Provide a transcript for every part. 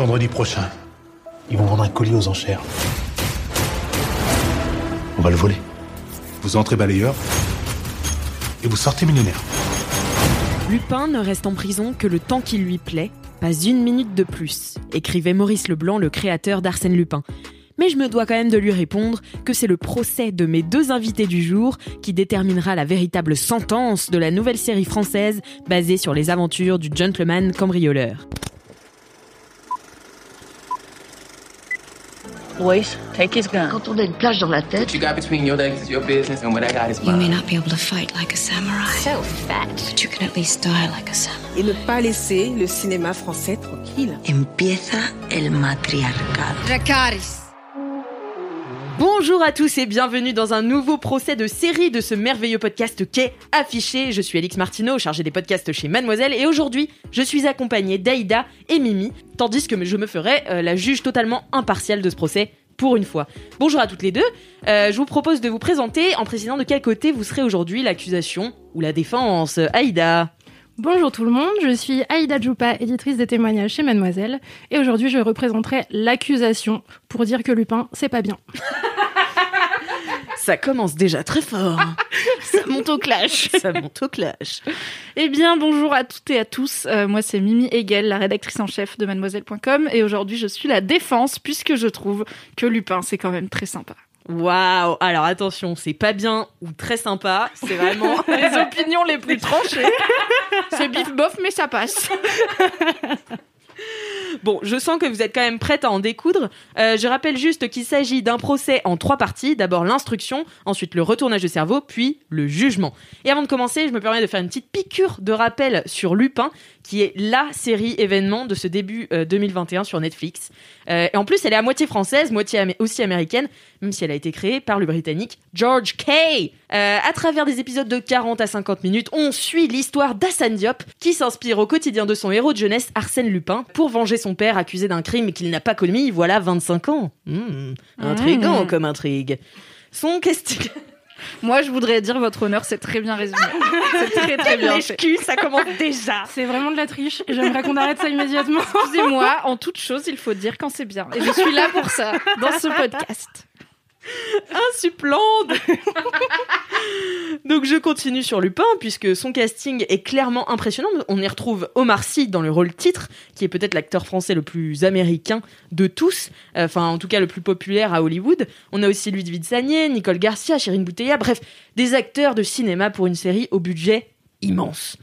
Vendredi prochain, ils vont vendre un colis aux enchères. On va le voler. Vous entrez balayeur et vous sortez millionnaire. Lupin ne reste en prison que le temps qui lui plaît, pas une minute de plus, écrivait Maurice Leblanc, le créateur d'Arsène Lupin. Mais je me dois quand même de lui répondre que c'est le procès de mes deux invités du jour qui déterminera la véritable sentence de la nouvelle série française basée sur les aventures du gentleman cambrioleur. Boys, take his gun. Quand on a une plage dans la tête, you got between your legs is your business, and what I got is You may mine. not be able to fight like a samurai, So fat. but you can at least die like a samurai. et ne pas laisser le cinéma français tranquille. empieza el matriarcado. Dracarys. Bonjour à tous et bienvenue dans un nouveau procès de série de ce merveilleux podcast qu'est Affiché. Je suis Alix Martineau, chargée des podcasts chez Mademoiselle, et aujourd'hui, je suis accompagnée d'Aïda et Mimi, tandis que je me ferai euh, la juge totalement impartiale de ce procès pour une fois. Bonjour à toutes les deux. Euh, je vous propose de vous présenter en précisant de quel côté vous serez aujourd'hui l'accusation ou la défense. Aïda. Bonjour tout le monde, je suis Aïda Djoupa, éditrice des témoignages chez Mademoiselle, et aujourd'hui je représenterai l'accusation pour dire que Lupin, c'est pas bien. Ça commence déjà très fort. Ça monte au clash. Ça monte au clash. Eh bien, bonjour à toutes et à tous. Euh, moi, c'est Mimi Hegel, la rédactrice en chef de mademoiselle.com. Et aujourd'hui, je suis la défense puisque je trouve que Lupin, c'est quand même très sympa. Waouh Alors attention, c'est pas bien ou très sympa, c'est vraiment Les opinions les plus tranchées. c'est bif bof, mais ça passe. Bon, je sens que vous êtes quand même prête à en découdre. Euh, je rappelle juste qu'il s'agit d'un procès en trois parties. D'abord l'instruction, ensuite le retournage de cerveau, puis le jugement. Et avant de commencer, je me permets de faire une petite piqûre de rappel sur Lupin, qui est la série événement de ce début euh, 2021 sur Netflix. Euh, et en plus, elle est à moitié française, moitié aussi américaine, même si elle a été créée par le britannique George Kay. Euh, à travers des épisodes de 40 à 50 minutes, on suit l'histoire d'Assane Diop, qui s'inspire au quotidien de son héros de jeunesse, Arsène Lupin, pour venger son père accusé d'un crime qu'il n'a pas commis, voilà 25 ans. Hmm, intriguant Mmh. comme intrigue. Son question... Moi, je voudrais dire votre honneur, c'est très bien résumé. C'est très très bien fait. Ça commence déjà. C'est vraiment de la triche, et j'aimerais qu'on arrête ça immédiatement. Excusez-moi, en toute chose, il faut dire quand c'est bien. Et je suis là pour ça, dans ce podcast. Insupplande Donc je continue sur Lupin, puisque son casting est clairement impressionnant. On y retrouve Omar Sy dans le rôle titre, qui est peut-être l'acteur français le plus américain de tous, Euh, enfin en tout cas le plus populaire à Hollywood. On a aussi Ludwig Sagné, Nicole Garcia, Chérine Bouteilla, bref, des acteurs de cinéma pour une série au budget immense.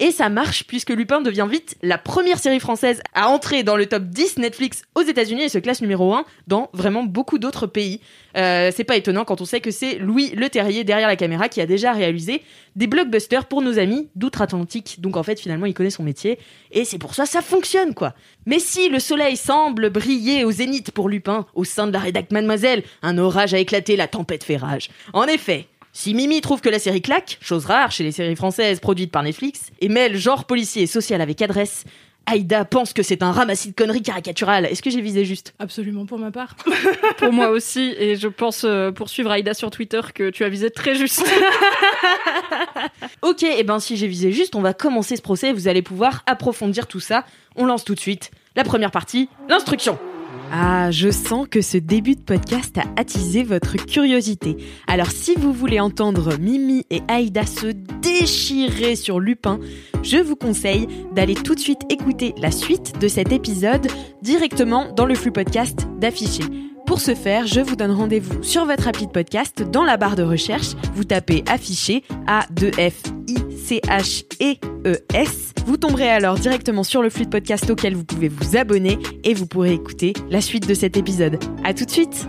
Et ça marche puisque Lupin devient vite la première série française à entrer dans le top 10 Netflix aux États-Unis et se classe numéro 1 dans vraiment beaucoup d'autres pays. Euh, c'est pas étonnant quand on sait que c'est Louis Le Terrier derrière la caméra qui a déjà réalisé des blockbusters pour nos amis d'outre-Atlantique. Donc en fait, finalement, il connaît son métier et c'est pour ça ça fonctionne quoi. Mais si le soleil semble briller au zénith pour Lupin au sein de la rédac Mademoiselle, un orage a éclaté, la tempête fait rage. En effet, si Mimi trouve que la série claque, chose rare chez les séries françaises produites par Netflix, et mêle genre policier et social avec adresse, Aïda pense que c'est un ramassis de conneries caricaturales. Est-ce que j'ai visé juste Absolument pour ma part. Pour moi aussi, et je pense euh, poursuivre Aïda sur Twitter que tu as visé très juste. Ok, et ben si j'ai visé juste, on va commencer ce procès et vous allez pouvoir approfondir tout ça. On lance tout de suite la première partie, l'instruction. Ah, je sens que ce début de podcast a attisé votre curiosité. Alors si vous voulez entendre Mimi et Aïda se déchirer sur Lupin, je vous conseille d'aller tout de suite écouter la suite de cet épisode directement dans le flux podcast d'afficher. Pour ce faire, je vous donne rendez-vous sur votre appli de podcast dans la barre de recherche. Vous tapez affiché A-2-F-I-C-H-E-E-S. Vous tomberez alors directement sur le flux de podcast auquel vous pouvez vous abonner et vous pourrez écouter la suite de cet épisode. À tout de suite!